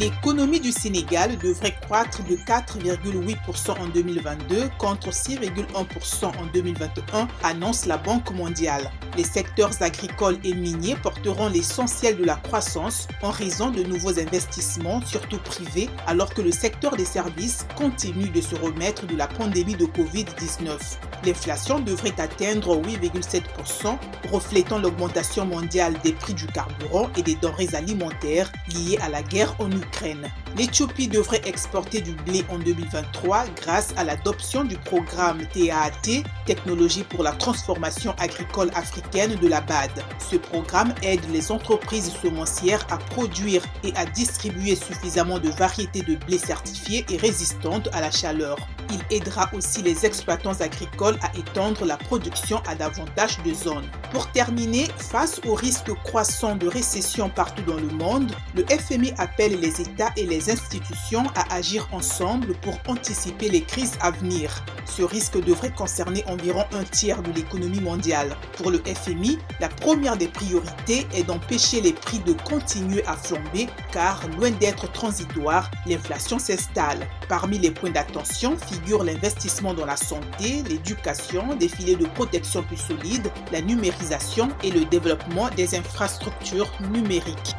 L'économie du Sénégal devrait croître de 4,8% en 2022 contre 6,1% en 2021, annonce la Banque mondiale. Les secteurs agricoles et miniers porteront l'essentiel de la croissance en raison de nouveaux investissements, surtout privés, alors que le secteur des services continue de se remettre de la pandémie de Covid-19. L'inflation devrait atteindre 8,7%, reflétant l'augmentation mondiale des prix du carburant et des denrées alimentaires liées à la guerre en Ukraine. L'Éthiopie devrait exporter du blé en 2023 grâce à l'adoption du programme TAAT, Technologie pour la transformation agricole africaine de la BAD. Ce programme aide les entreprises semencières à produire et à distribuer suffisamment de variétés de blé certifiées et résistantes à la chaleur. Il aidera aussi les exploitants agricoles à étendre la production à davantage de zones. Pour terminer, face au risque croissant de récession partout dans le monde, le FMI appelle les États et les institutions à agir ensemble pour anticiper les crises à venir. Ce risque devrait concerner environ un tiers de l'économie mondiale. Pour le FMI, la première des priorités est d'empêcher les prix de continuer à flamber car, loin d'être transitoire, l'inflation s'installe. Parmi les points d'attention figurent l'investissement dans la santé, l'éducation, des filets de protection plus solides, la numérisation et le développement des infrastructures numériques.